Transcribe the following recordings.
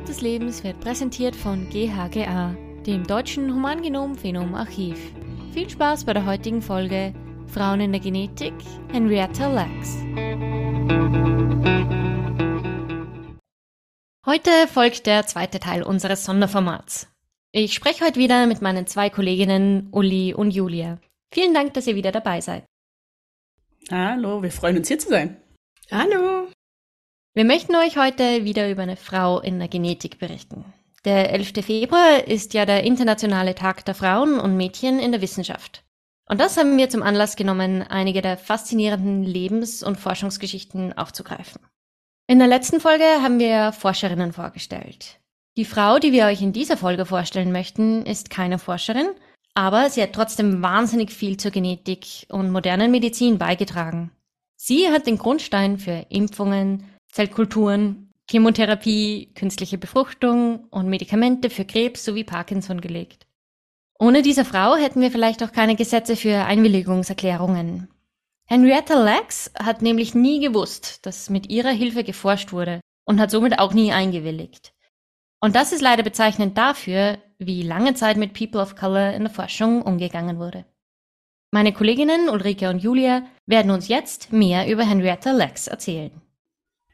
Brot des Lebens wird präsentiert von GHGA, dem deutschen Humangenom-Phenom-Archiv. Viel Spaß bei der heutigen Folge Frauen in der Genetik, Henrietta Lacks. Heute folgt der zweite Teil unseres Sonderformats. Ich spreche heute wieder mit meinen zwei Kolleginnen Uli und Julia. Vielen Dank, dass ihr wieder dabei seid. Hallo, wir freuen uns hier zu sein. Hallo. Wir möchten euch heute wieder über eine Frau in der Genetik berichten. Der 11. Februar ist ja der internationale Tag der Frauen und Mädchen in der Wissenschaft. Und das haben wir zum Anlass genommen, einige der faszinierenden Lebens- und Forschungsgeschichten aufzugreifen. In der letzten Folge haben wir Forscherinnen vorgestellt. Die Frau, die wir euch in dieser Folge vorstellen möchten, ist keine Forscherin, aber sie hat trotzdem wahnsinnig viel zur Genetik und modernen Medizin beigetragen. Sie hat den Grundstein für Impfungen, Zellkulturen, Chemotherapie, künstliche Befruchtung und Medikamente für Krebs sowie Parkinson gelegt. Ohne diese Frau hätten wir vielleicht auch keine Gesetze für Einwilligungserklärungen. Henrietta Lacks hat nämlich nie gewusst, dass mit ihrer Hilfe geforscht wurde und hat somit auch nie eingewilligt. Und das ist leider bezeichnend dafür, wie lange Zeit mit People of Color in der Forschung umgegangen wurde. Meine Kolleginnen Ulrike und Julia werden uns jetzt mehr über Henrietta Lacks erzählen.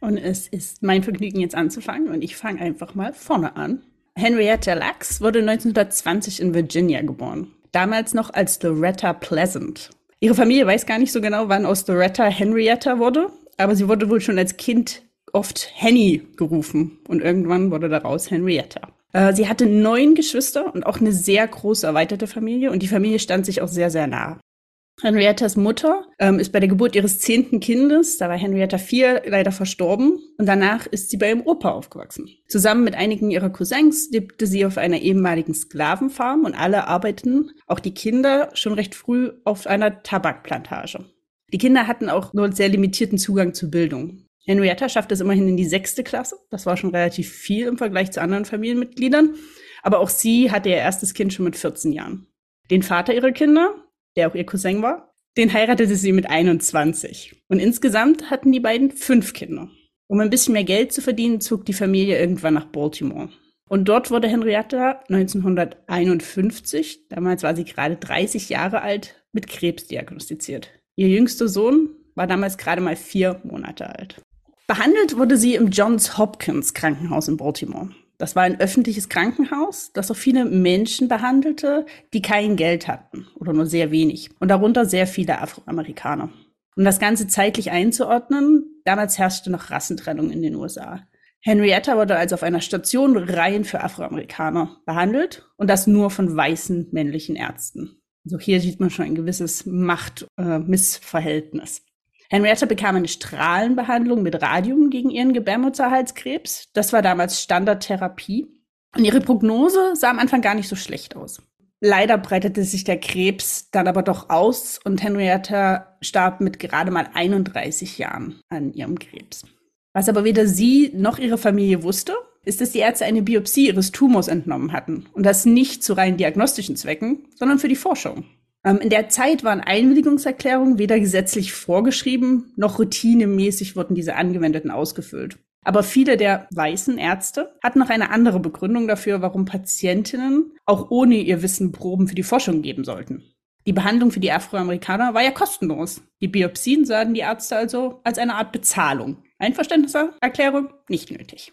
Und es ist mein Vergnügen, jetzt anzufangen. Und ich fange einfach mal vorne an. Henrietta Lacks wurde 1920 in Virginia geboren. Damals noch als Loretta Pleasant. Ihre Familie weiß gar nicht so genau, wann aus Loretta Henrietta wurde, aber sie wurde wohl schon als Kind oft Henny gerufen und irgendwann wurde daraus Henrietta. Äh, sie hatte neun Geschwister und auch eine sehr große erweiterte Familie und die Familie stand sich auch sehr, sehr nah. Henriettas Mutter ähm, ist bei der Geburt ihres zehnten Kindes, da war Henrietta vier, leider verstorben und danach ist sie bei ihrem Opa aufgewachsen. Zusammen mit einigen ihrer Cousins lebte sie auf einer ehemaligen Sklavenfarm und alle arbeiteten, auch die Kinder, schon recht früh auf einer Tabakplantage. Die Kinder hatten auch nur sehr limitierten Zugang zur Bildung. Henrietta schaffte es immerhin in die sechste Klasse. Das war schon relativ viel im Vergleich zu anderen Familienmitgliedern. Aber auch sie hatte ihr erstes Kind schon mit 14 Jahren. Den Vater ihrer Kinder, der auch ihr Cousin war. Den heiratete sie mit 21. Und insgesamt hatten die beiden fünf Kinder. Um ein bisschen mehr Geld zu verdienen, zog die Familie irgendwann nach Baltimore. Und dort wurde Henrietta 1951, damals war sie gerade 30 Jahre alt, mit Krebs diagnostiziert. Ihr jüngster Sohn war damals gerade mal vier Monate alt. Behandelt wurde sie im Johns Hopkins Krankenhaus in Baltimore. Das war ein öffentliches Krankenhaus, das auch viele Menschen behandelte, die kein Geld hatten oder nur sehr wenig. Und darunter sehr viele Afroamerikaner. Um das Ganze zeitlich einzuordnen, damals herrschte noch Rassentrennung in den USA. Henrietta wurde also auf einer Station rein für Afroamerikaner behandelt und das nur von weißen männlichen Ärzten. Also hier sieht man schon ein gewisses Machtmissverhältnis. Äh, Henrietta bekam eine Strahlenbehandlung mit Radium gegen ihren Gebärmutterhalskrebs. Das war damals Standardtherapie. Und ihre Prognose sah am Anfang gar nicht so schlecht aus. Leider breitete sich der Krebs dann aber doch aus und Henrietta starb mit gerade mal 31 Jahren an ihrem Krebs. Was aber weder sie noch ihre Familie wusste, ist, dass die Ärzte eine Biopsie ihres Tumors entnommen hatten. Und das nicht zu rein diagnostischen Zwecken, sondern für die Forschung. Ähm, in der Zeit waren Einwilligungserklärungen weder gesetzlich vorgeschrieben, noch routinemäßig wurden diese angewendeten ausgefüllt. Aber viele der weißen Ärzte hatten noch eine andere Begründung dafür, warum Patientinnen auch ohne ihr Wissen Proben für die Forschung geben sollten. Die Behandlung für die Afroamerikaner war ja kostenlos. Die Biopsien sahen die Ärzte also als eine Art Bezahlung. Einverständniserklärung nicht nötig.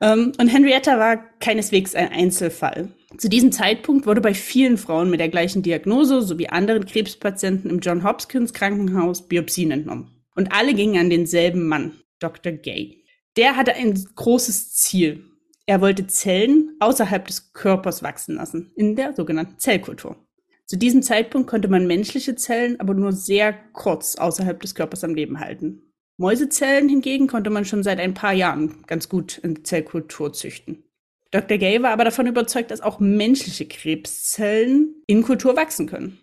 Ähm, und Henrietta war keineswegs ein Einzelfall. Zu diesem Zeitpunkt wurde bei vielen Frauen mit der gleichen Diagnose sowie anderen Krebspatienten im John Hopkins Krankenhaus Biopsien entnommen. Und alle gingen an denselben Mann, Dr. Gay. Der hatte ein großes Ziel. Er wollte Zellen außerhalb des Körpers wachsen lassen, in der sogenannten Zellkultur. Zu diesem Zeitpunkt konnte man menschliche Zellen aber nur sehr kurz außerhalb des Körpers am Leben halten. Mäusezellen hingegen konnte man schon seit ein paar Jahren ganz gut in Zellkultur züchten. Dr. Gay war aber davon überzeugt, dass auch menschliche Krebszellen in Kultur wachsen können.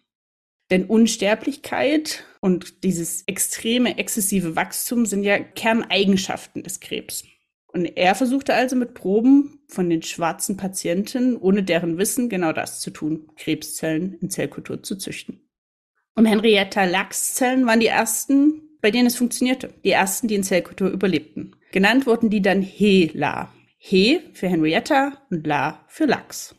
Denn Unsterblichkeit und dieses extreme, exzessive Wachstum sind ja Kerneigenschaften des Krebs. Und er versuchte also mit Proben von den schwarzen Patienten, ohne deren Wissen, genau das zu tun, Krebszellen in Zellkultur zu züchten. Und Henrietta Lacks Zellen waren die ersten, bei denen es funktionierte. Die ersten, die in Zellkultur überlebten. Genannt wurden die dann HeLa. He für Henrietta und La für Lachs.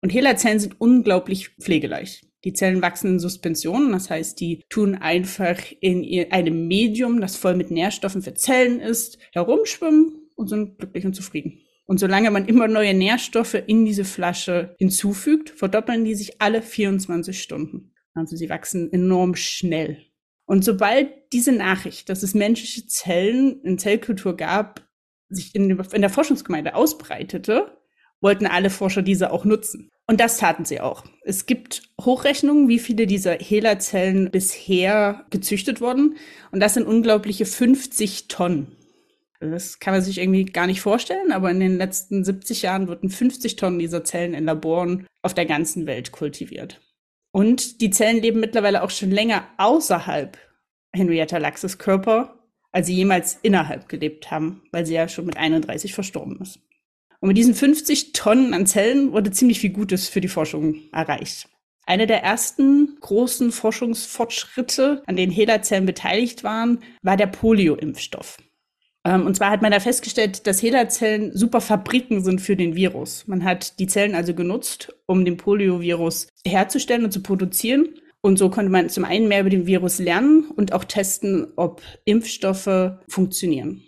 Und HeLa-Zellen sind unglaublich pflegeleicht. Die Zellen wachsen in Suspension, das heißt, die tun einfach in einem Medium, das voll mit Nährstoffen für Zellen ist, herumschwimmen und sind glücklich und zufrieden. Und solange man immer neue Nährstoffe in diese Flasche hinzufügt, verdoppeln die sich alle 24 Stunden. Also sie wachsen enorm schnell. Und sobald diese Nachricht, dass es menschliche Zellen in Zellkultur gab, sich in, in der Forschungsgemeinde ausbreitete, wollten alle Forscher diese auch nutzen. Und das taten sie auch. Es gibt Hochrechnungen, wie viele dieser HeLa-Zellen bisher gezüchtet wurden. Und das sind unglaubliche 50 Tonnen. Das kann man sich irgendwie gar nicht vorstellen, aber in den letzten 70 Jahren wurden 50 Tonnen dieser Zellen in Laboren auf der ganzen Welt kultiviert. Und die Zellen leben mittlerweile auch schon länger außerhalb Henrietta Lachs Körper, als sie jemals innerhalb gelebt haben, weil sie ja schon mit 31 verstorben ist. Und mit diesen 50 Tonnen an Zellen wurde ziemlich viel Gutes für die Forschung erreicht. Einer der ersten großen Forschungsfortschritte, an denen HeLa-Zellen beteiligt waren, war der Polio-Impfstoff. Ähm, und zwar hat man da festgestellt, dass HeLa-Zellen super Fabriken sind für den Virus. Man hat die Zellen also genutzt, um den Poliovirus herzustellen und zu produzieren. Und so konnte man zum einen mehr über den Virus lernen und auch testen, ob Impfstoffe funktionieren.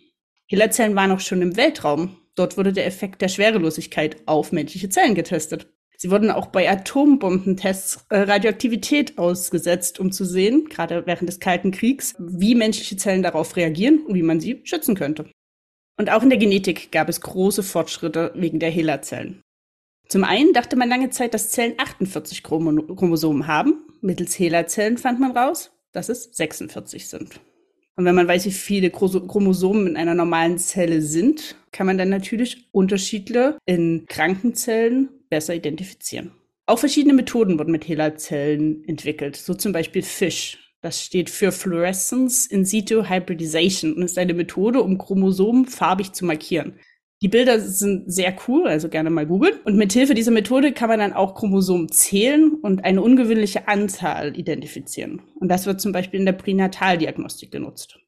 HeLa-Zellen waren auch schon im Weltraum Dort wurde der Effekt der Schwerelosigkeit auf menschliche Zellen getestet. Sie wurden auch bei Atombombentests äh, Radioaktivität ausgesetzt, um zu sehen, gerade während des Kalten Kriegs, wie menschliche Zellen darauf reagieren und wie man sie schützen könnte. Und auch in der Genetik gab es große Fortschritte wegen der HeLa-Zellen. Zum einen dachte man lange Zeit, dass Zellen 48 Chromosomen haben. Mittels HeLa-Zellen fand man raus, dass es 46 sind. Und wenn man weiß, wie viele Chromosomen in einer normalen Zelle sind, kann man dann natürlich Unterschiede in Krankenzellen besser identifizieren. Auch verschiedene Methoden wurden mit HeLa-Zellen entwickelt, so zum Beispiel FISH. Das steht für Fluorescence in situ Hybridization und ist eine Methode, um Chromosomen farbig zu markieren. Die Bilder sind sehr cool, also gerne mal googeln. Und mit Hilfe dieser Methode kann man dann auch Chromosomen zählen und eine ungewöhnliche Anzahl identifizieren. Und das wird zum Beispiel in der Pränataldiagnostik genutzt.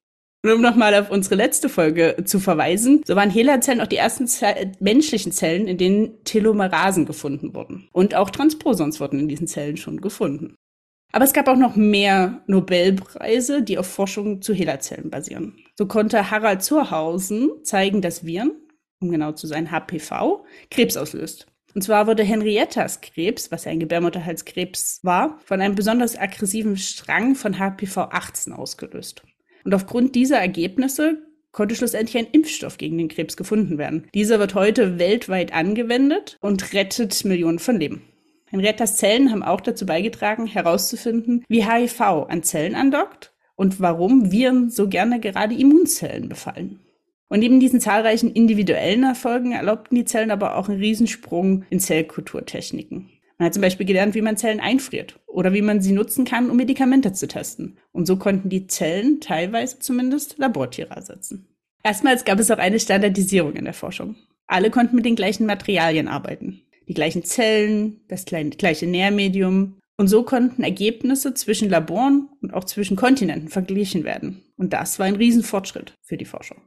Und um nochmal auf unsere letzte Folge zu verweisen, so waren HeLa-Zellen auch die ersten Ze menschlichen Zellen, in denen Telomerasen gefunden wurden. Und auch Transposons wurden in diesen Zellen schon gefunden. Aber es gab auch noch mehr Nobelpreise, die auf Forschung zu HeLa-Zellen basieren. So konnte Harald Zurhausen zeigen, dass Viren, um genau zu sein, HPV, Krebs auslöst. Und zwar wurde Henriettas Krebs, was ja ein Gebärmutterhalskrebs war, von einem besonders aggressiven Strang von HPV-18 ausgelöst. Und aufgrund dieser Ergebnisse konnte schlussendlich ein Impfstoff gegen den Krebs gefunden werden. Dieser wird heute weltweit angewendet und rettet Millionen von Leben. Henriettas Zellen haben auch dazu beigetragen, herauszufinden, wie HIV an Zellen andockt und warum Viren so gerne gerade Immunzellen befallen. Und neben diesen zahlreichen individuellen Erfolgen erlaubten die Zellen aber auch einen Riesensprung in Zellkulturtechniken. Man hat zum Beispiel gelernt, wie man Zellen einfriert oder wie man sie nutzen kann, um Medikamente zu testen. Und so konnten die Zellen teilweise zumindest Labortiere ersetzen. Erstmals gab es auch eine Standardisierung in der Forschung. Alle konnten mit den gleichen Materialien arbeiten. Die gleichen Zellen, das gleiche Nährmedium. Und so konnten Ergebnisse zwischen Laboren und auch zwischen Kontinenten verglichen werden. Und das war ein Riesenfortschritt für die Forschung.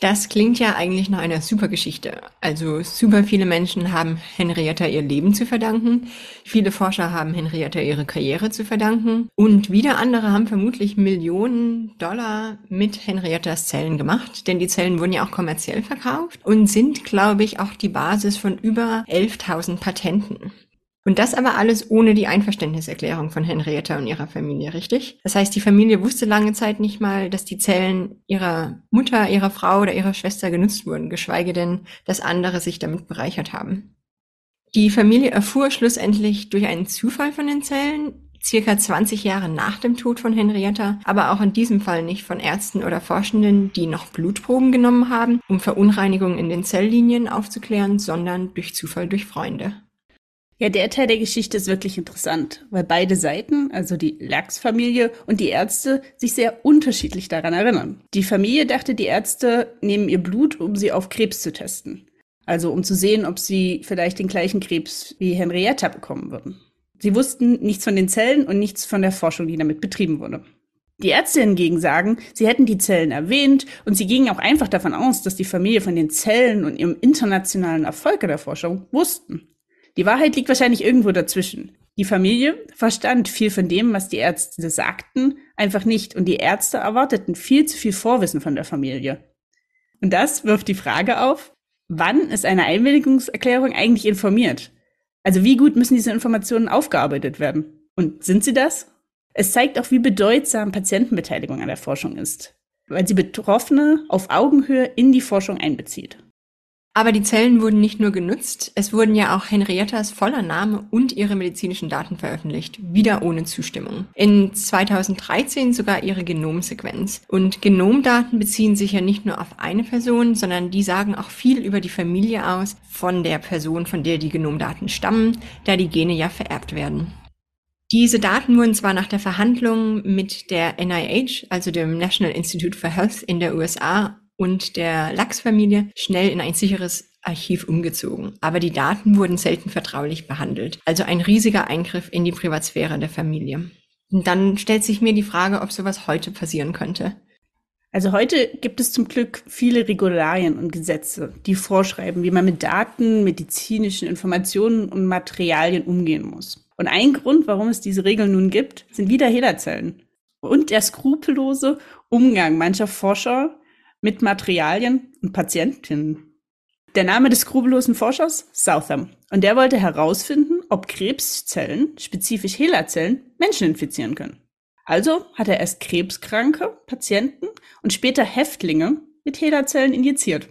Das klingt ja eigentlich nach einer super Geschichte. Also super viele Menschen haben Henrietta ihr Leben zu verdanken. Viele Forscher haben Henrietta ihre Karriere zu verdanken. Und wieder andere haben vermutlich Millionen Dollar mit Henriettas Zellen gemacht. Denn die Zellen wurden ja auch kommerziell verkauft und sind, glaube ich, auch die Basis von über 11.000 Patenten. Und das aber alles ohne die Einverständniserklärung von Henrietta und ihrer Familie, richtig? Das heißt, die Familie wusste lange Zeit nicht mal, dass die Zellen ihrer Mutter, ihrer Frau oder ihrer Schwester genutzt wurden, geschweige denn, dass andere sich damit bereichert haben. Die Familie erfuhr schlussendlich durch einen Zufall von den Zellen, circa 20 Jahre nach dem Tod von Henrietta, aber auch in diesem Fall nicht von Ärzten oder Forschenden, die noch Blutproben genommen haben, um Verunreinigungen in den Zelllinien aufzuklären, sondern durch Zufall durch Freunde. Ja, der Teil der Geschichte ist wirklich interessant, weil beide Seiten, also die Lachs-Familie und die Ärzte, sich sehr unterschiedlich daran erinnern. Die Familie dachte, die Ärzte nehmen ihr Blut, um sie auf Krebs zu testen. Also um zu sehen, ob sie vielleicht den gleichen Krebs wie Henrietta bekommen würden. Sie wussten nichts von den Zellen und nichts von der Forschung, die damit betrieben wurde. Die Ärzte hingegen sagen, sie hätten die Zellen erwähnt und sie gingen auch einfach davon aus, dass die Familie von den Zellen und ihrem internationalen Erfolg in der Forschung wussten. Die Wahrheit liegt wahrscheinlich irgendwo dazwischen. Die Familie verstand viel von dem, was die Ärzte sagten, einfach nicht und die Ärzte erwarteten viel zu viel Vorwissen von der Familie. Und das wirft die Frage auf, wann ist eine Einwilligungserklärung eigentlich informiert? Also wie gut müssen diese Informationen aufgearbeitet werden? Und sind sie das? Es zeigt auch, wie bedeutsam Patientenbeteiligung an der Forschung ist, weil sie Betroffene auf Augenhöhe in die Forschung einbezieht. Aber die Zellen wurden nicht nur genutzt, es wurden ja auch Henriettas voller Name und ihre medizinischen Daten veröffentlicht, wieder ohne Zustimmung. In 2013 sogar ihre Genomsequenz. Und Genomdaten beziehen sich ja nicht nur auf eine Person, sondern die sagen auch viel über die Familie aus von der Person, von der die Genomdaten stammen, da die Gene ja vererbt werden. Diese Daten wurden zwar nach der Verhandlung mit der NIH, also dem National Institute for Health in der USA, und der Lachs-Familie schnell in ein sicheres Archiv umgezogen. Aber die Daten wurden selten vertraulich behandelt. Also ein riesiger Eingriff in die Privatsphäre der Familie. Und dann stellt sich mir die Frage, ob sowas heute passieren könnte. Also heute gibt es zum Glück viele Regularien und Gesetze, die vorschreiben, wie man mit Daten, medizinischen Informationen und Materialien umgehen muss. Und ein Grund, warum es diese Regeln nun gibt, sind wieder Hehlerzellen und der skrupellose Umgang mancher Forscher mit Materialien und Patientinnen. Der Name des skrupellosen Forschers? Southam. Und der wollte herausfinden, ob Krebszellen, spezifisch HeLa-Zellen, Menschen infizieren können. Also hat er erst krebskranke Patienten und später Häftlinge mit HeLa-Zellen injiziert.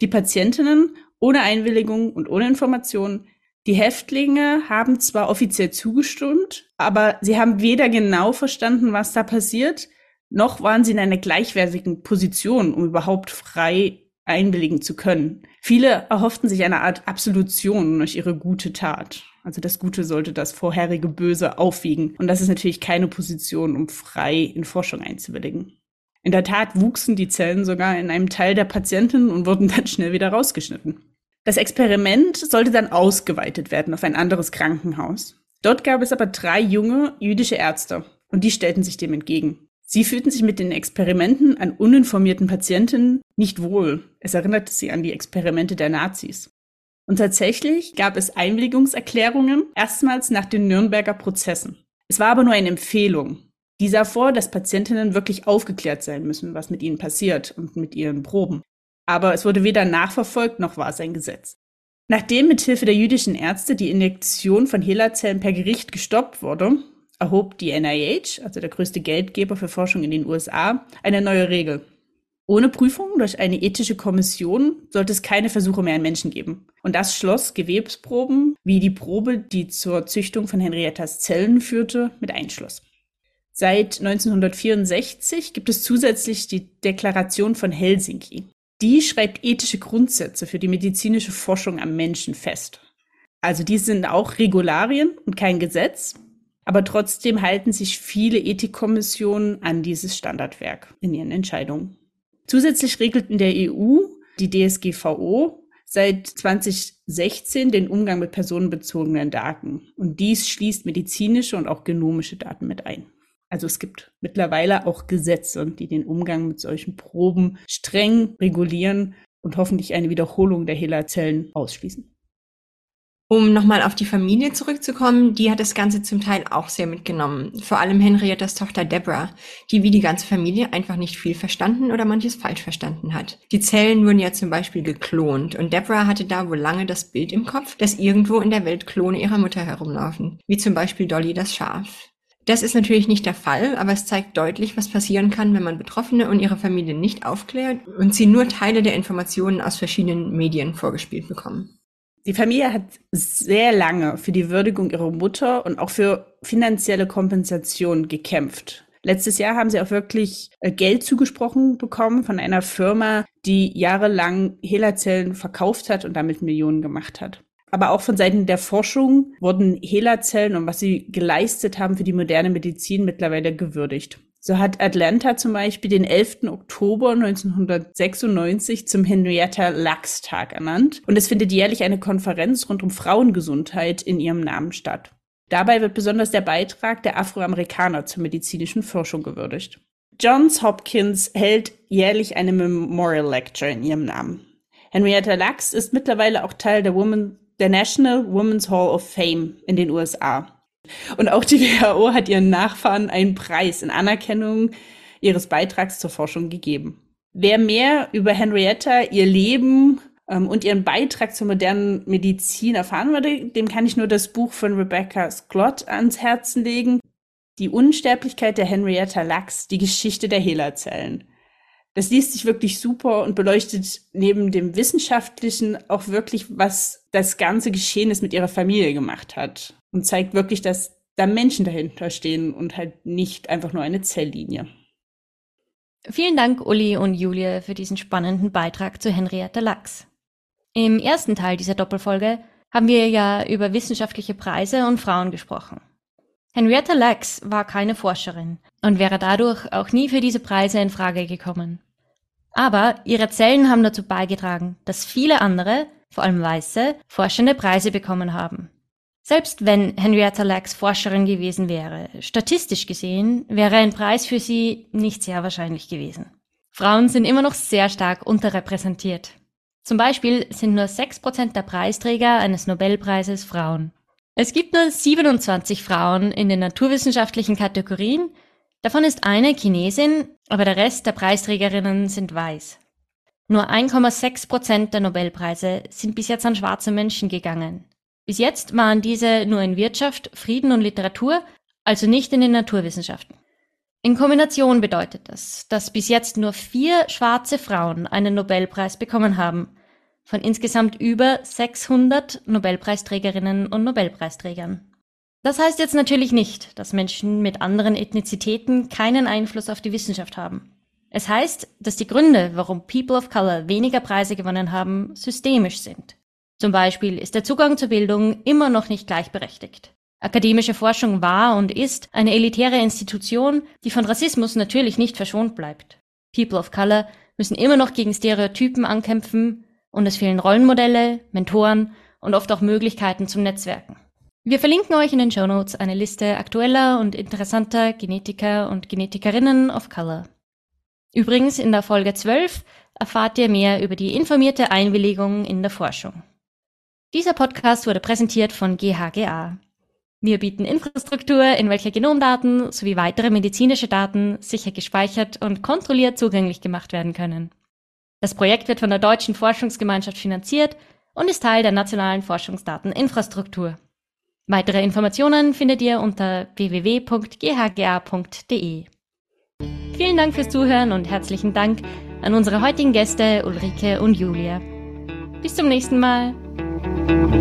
Die Patientinnen ohne Einwilligung und ohne Informationen. Die Häftlinge haben zwar offiziell zugestimmt, aber sie haben weder genau verstanden, was da passiert, noch waren sie in einer gleichwertigen Position, um überhaupt frei einwilligen zu können. Viele erhofften sich eine Art Absolution durch ihre gute Tat. Also das Gute sollte das vorherige Böse aufwiegen. Und das ist natürlich keine Position, um frei in Forschung einzuwilligen. In der Tat wuchsen die Zellen sogar in einem Teil der Patienten und wurden dann schnell wieder rausgeschnitten. Das Experiment sollte dann ausgeweitet werden auf ein anderes Krankenhaus. Dort gab es aber drei junge jüdische Ärzte und die stellten sich dem entgegen. Sie fühlten sich mit den Experimenten an uninformierten Patienten nicht wohl. Es erinnerte sie an die Experimente der Nazis. Und tatsächlich gab es Einwilligungserklärungen erstmals nach den Nürnberger Prozessen. Es war aber nur eine Empfehlung. Die sah vor, dass Patientinnen wirklich aufgeklärt sein müssen, was mit ihnen passiert und mit ihren Proben. Aber es wurde weder nachverfolgt noch war es ein Gesetz. Nachdem mithilfe der jüdischen Ärzte die Injektion von HeLa-Zellen per Gericht gestoppt wurde, erhob die NIH, also der größte Geldgeber für Forschung in den USA, eine neue Regel. Ohne Prüfung durch eine ethische Kommission sollte es keine Versuche mehr an Menschen geben. Und das schloss Gewebsproben, wie die Probe, die zur Züchtung von Henriettas Zellen führte, mit einschloss. Seit 1964 gibt es zusätzlich die Deklaration von Helsinki. Die schreibt ethische Grundsätze für die medizinische Forschung am Menschen fest. Also die sind auch Regularien und kein Gesetz, aber trotzdem halten sich viele Ethikkommissionen an dieses Standardwerk in ihren Entscheidungen. Zusätzlich regelt in der EU die DSGVO seit 2016 den Umgang mit personenbezogenen Daten. Und dies schließt medizinische und auch genomische Daten mit ein. Also es gibt mittlerweile auch Gesetze, die den Umgang mit solchen Proben streng regulieren und hoffentlich eine Wiederholung der HeLa-Zellen ausschließen. Um nochmal auf die Familie zurückzukommen, die hat das Ganze zum Teil auch sehr mitgenommen. Vor allem Henriettas Tochter Deborah, die wie die ganze Familie einfach nicht viel verstanden oder manches falsch verstanden hat. Die Zellen wurden ja zum Beispiel geklont und Deborah hatte da wohl lange das Bild im Kopf, dass irgendwo in der Welt Klone ihrer Mutter herumlaufen, wie zum Beispiel Dolly das Schaf. Das ist natürlich nicht der Fall, aber es zeigt deutlich, was passieren kann, wenn man Betroffene und ihre Familie nicht aufklärt und sie nur Teile der Informationen aus verschiedenen Medien vorgespielt bekommen. Die Familie hat sehr lange für die Würdigung ihrer Mutter und auch für finanzielle Kompensation gekämpft. Letztes Jahr haben sie auch wirklich äh, Geld zugesprochen bekommen von einer Firma, die jahrelang HeLa-Zellen verkauft hat und damit Millionen gemacht hat. Aber auch von Seiten der Forschung wurden HeLa-Zellen und was sie geleistet haben für die moderne Medizin mittlerweile gewürdigt. So hat Atlanta zum Beispiel den 11. Oktober 1996 zum Henrietta Lacks Tag ernannt und es findet jährlich eine Konferenz rund um Frauengesundheit in ihrem Namen statt. Dabei wird besonders der Beitrag der Afroamerikaner zur medizinischen Forschung gewürdigt. Johns Hopkins hält jährlich eine Memorial Lecture in ihrem Namen. Henrietta Lacks ist mittlerweile auch Teil der, Woman, der National Women's Hall of Fame in den USA. Und auch die WHO hat ihren Nachfahren einen Preis in Anerkennung ihres Beitrags zur Forschung gegeben. Wer mehr über Henrietta, ihr Leben ähm, und ihren Beitrag zur modernen Medizin erfahren würde, dem kann ich nur das Buch von Rebecca Schlott ans Herzen legen. Die Unsterblichkeit der Henrietta Lacks, die Geschichte der Hehlerzellen. Das liest sich wirklich super und beleuchtet neben dem Wissenschaftlichen auch wirklich, was das ganze Geschehnis mit ihrer Familie gemacht hat. Und zeigt wirklich, dass da Menschen dahinter stehen und halt nicht einfach nur eine Zelllinie. Vielen Dank, Uli und Julia, für diesen spannenden Beitrag zu Henrietta Lacks. Im ersten Teil dieser Doppelfolge haben wir ja über wissenschaftliche Preise und Frauen gesprochen. Henrietta Lacks war keine Forscherin und wäre dadurch auch nie für diese Preise in Frage gekommen. Aber ihre Zellen haben dazu beigetragen, dass viele andere, vor allem Weiße, forschende Preise bekommen haben. Selbst wenn Henrietta Lacks Forscherin gewesen wäre, statistisch gesehen wäre ein Preis für sie nicht sehr wahrscheinlich gewesen. Frauen sind immer noch sehr stark unterrepräsentiert. Zum Beispiel sind nur 6% der Preisträger eines Nobelpreises Frauen. Es gibt nur 27 Frauen in den naturwissenschaftlichen Kategorien, davon ist eine Chinesin, aber der Rest der Preisträgerinnen sind weiß. Nur 1,6 Prozent der Nobelpreise sind bis jetzt an schwarze Menschen gegangen. Bis jetzt waren diese nur in Wirtschaft, Frieden und Literatur, also nicht in den Naturwissenschaften. In Kombination bedeutet das, dass bis jetzt nur vier schwarze Frauen einen Nobelpreis bekommen haben, von insgesamt über 600 Nobelpreisträgerinnen und Nobelpreisträgern. Das heißt jetzt natürlich nicht, dass Menschen mit anderen Ethnizitäten keinen Einfluss auf die Wissenschaft haben. Es heißt, dass die Gründe, warum People of Color weniger Preise gewonnen haben, systemisch sind. Zum Beispiel ist der Zugang zur Bildung immer noch nicht gleichberechtigt. Akademische Forschung war und ist eine elitäre Institution, die von Rassismus natürlich nicht verschont bleibt. People of Color müssen immer noch gegen Stereotypen ankämpfen und es fehlen Rollenmodelle, Mentoren und oft auch Möglichkeiten zum Netzwerken. Wir verlinken euch in den Show Notes eine Liste aktueller und interessanter Genetiker und Genetikerinnen of Color. Übrigens in der Folge 12 erfahrt ihr mehr über die informierte Einwilligung in der Forschung. Dieser Podcast wurde präsentiert von GHGA. Wir bieten Infrastruktur, in welcher Genomdaten sowie weitere medizinische Daten sicher gespeichert und kontrolliert zugänglich gemacht werden können. Das Projekt wird von der Deutschen Forschungsgemeinschaft finanziert und ist Teil der nationalen Forschungsdateninfrastruktur. Weitere Informationen findet ihr unter www.ghga.de. Vielen Dank fürs Zuhören und herzlichen Dank an unsere heutigen Gäste Ulrike und Julia. Bis zum nächsten Mal. Música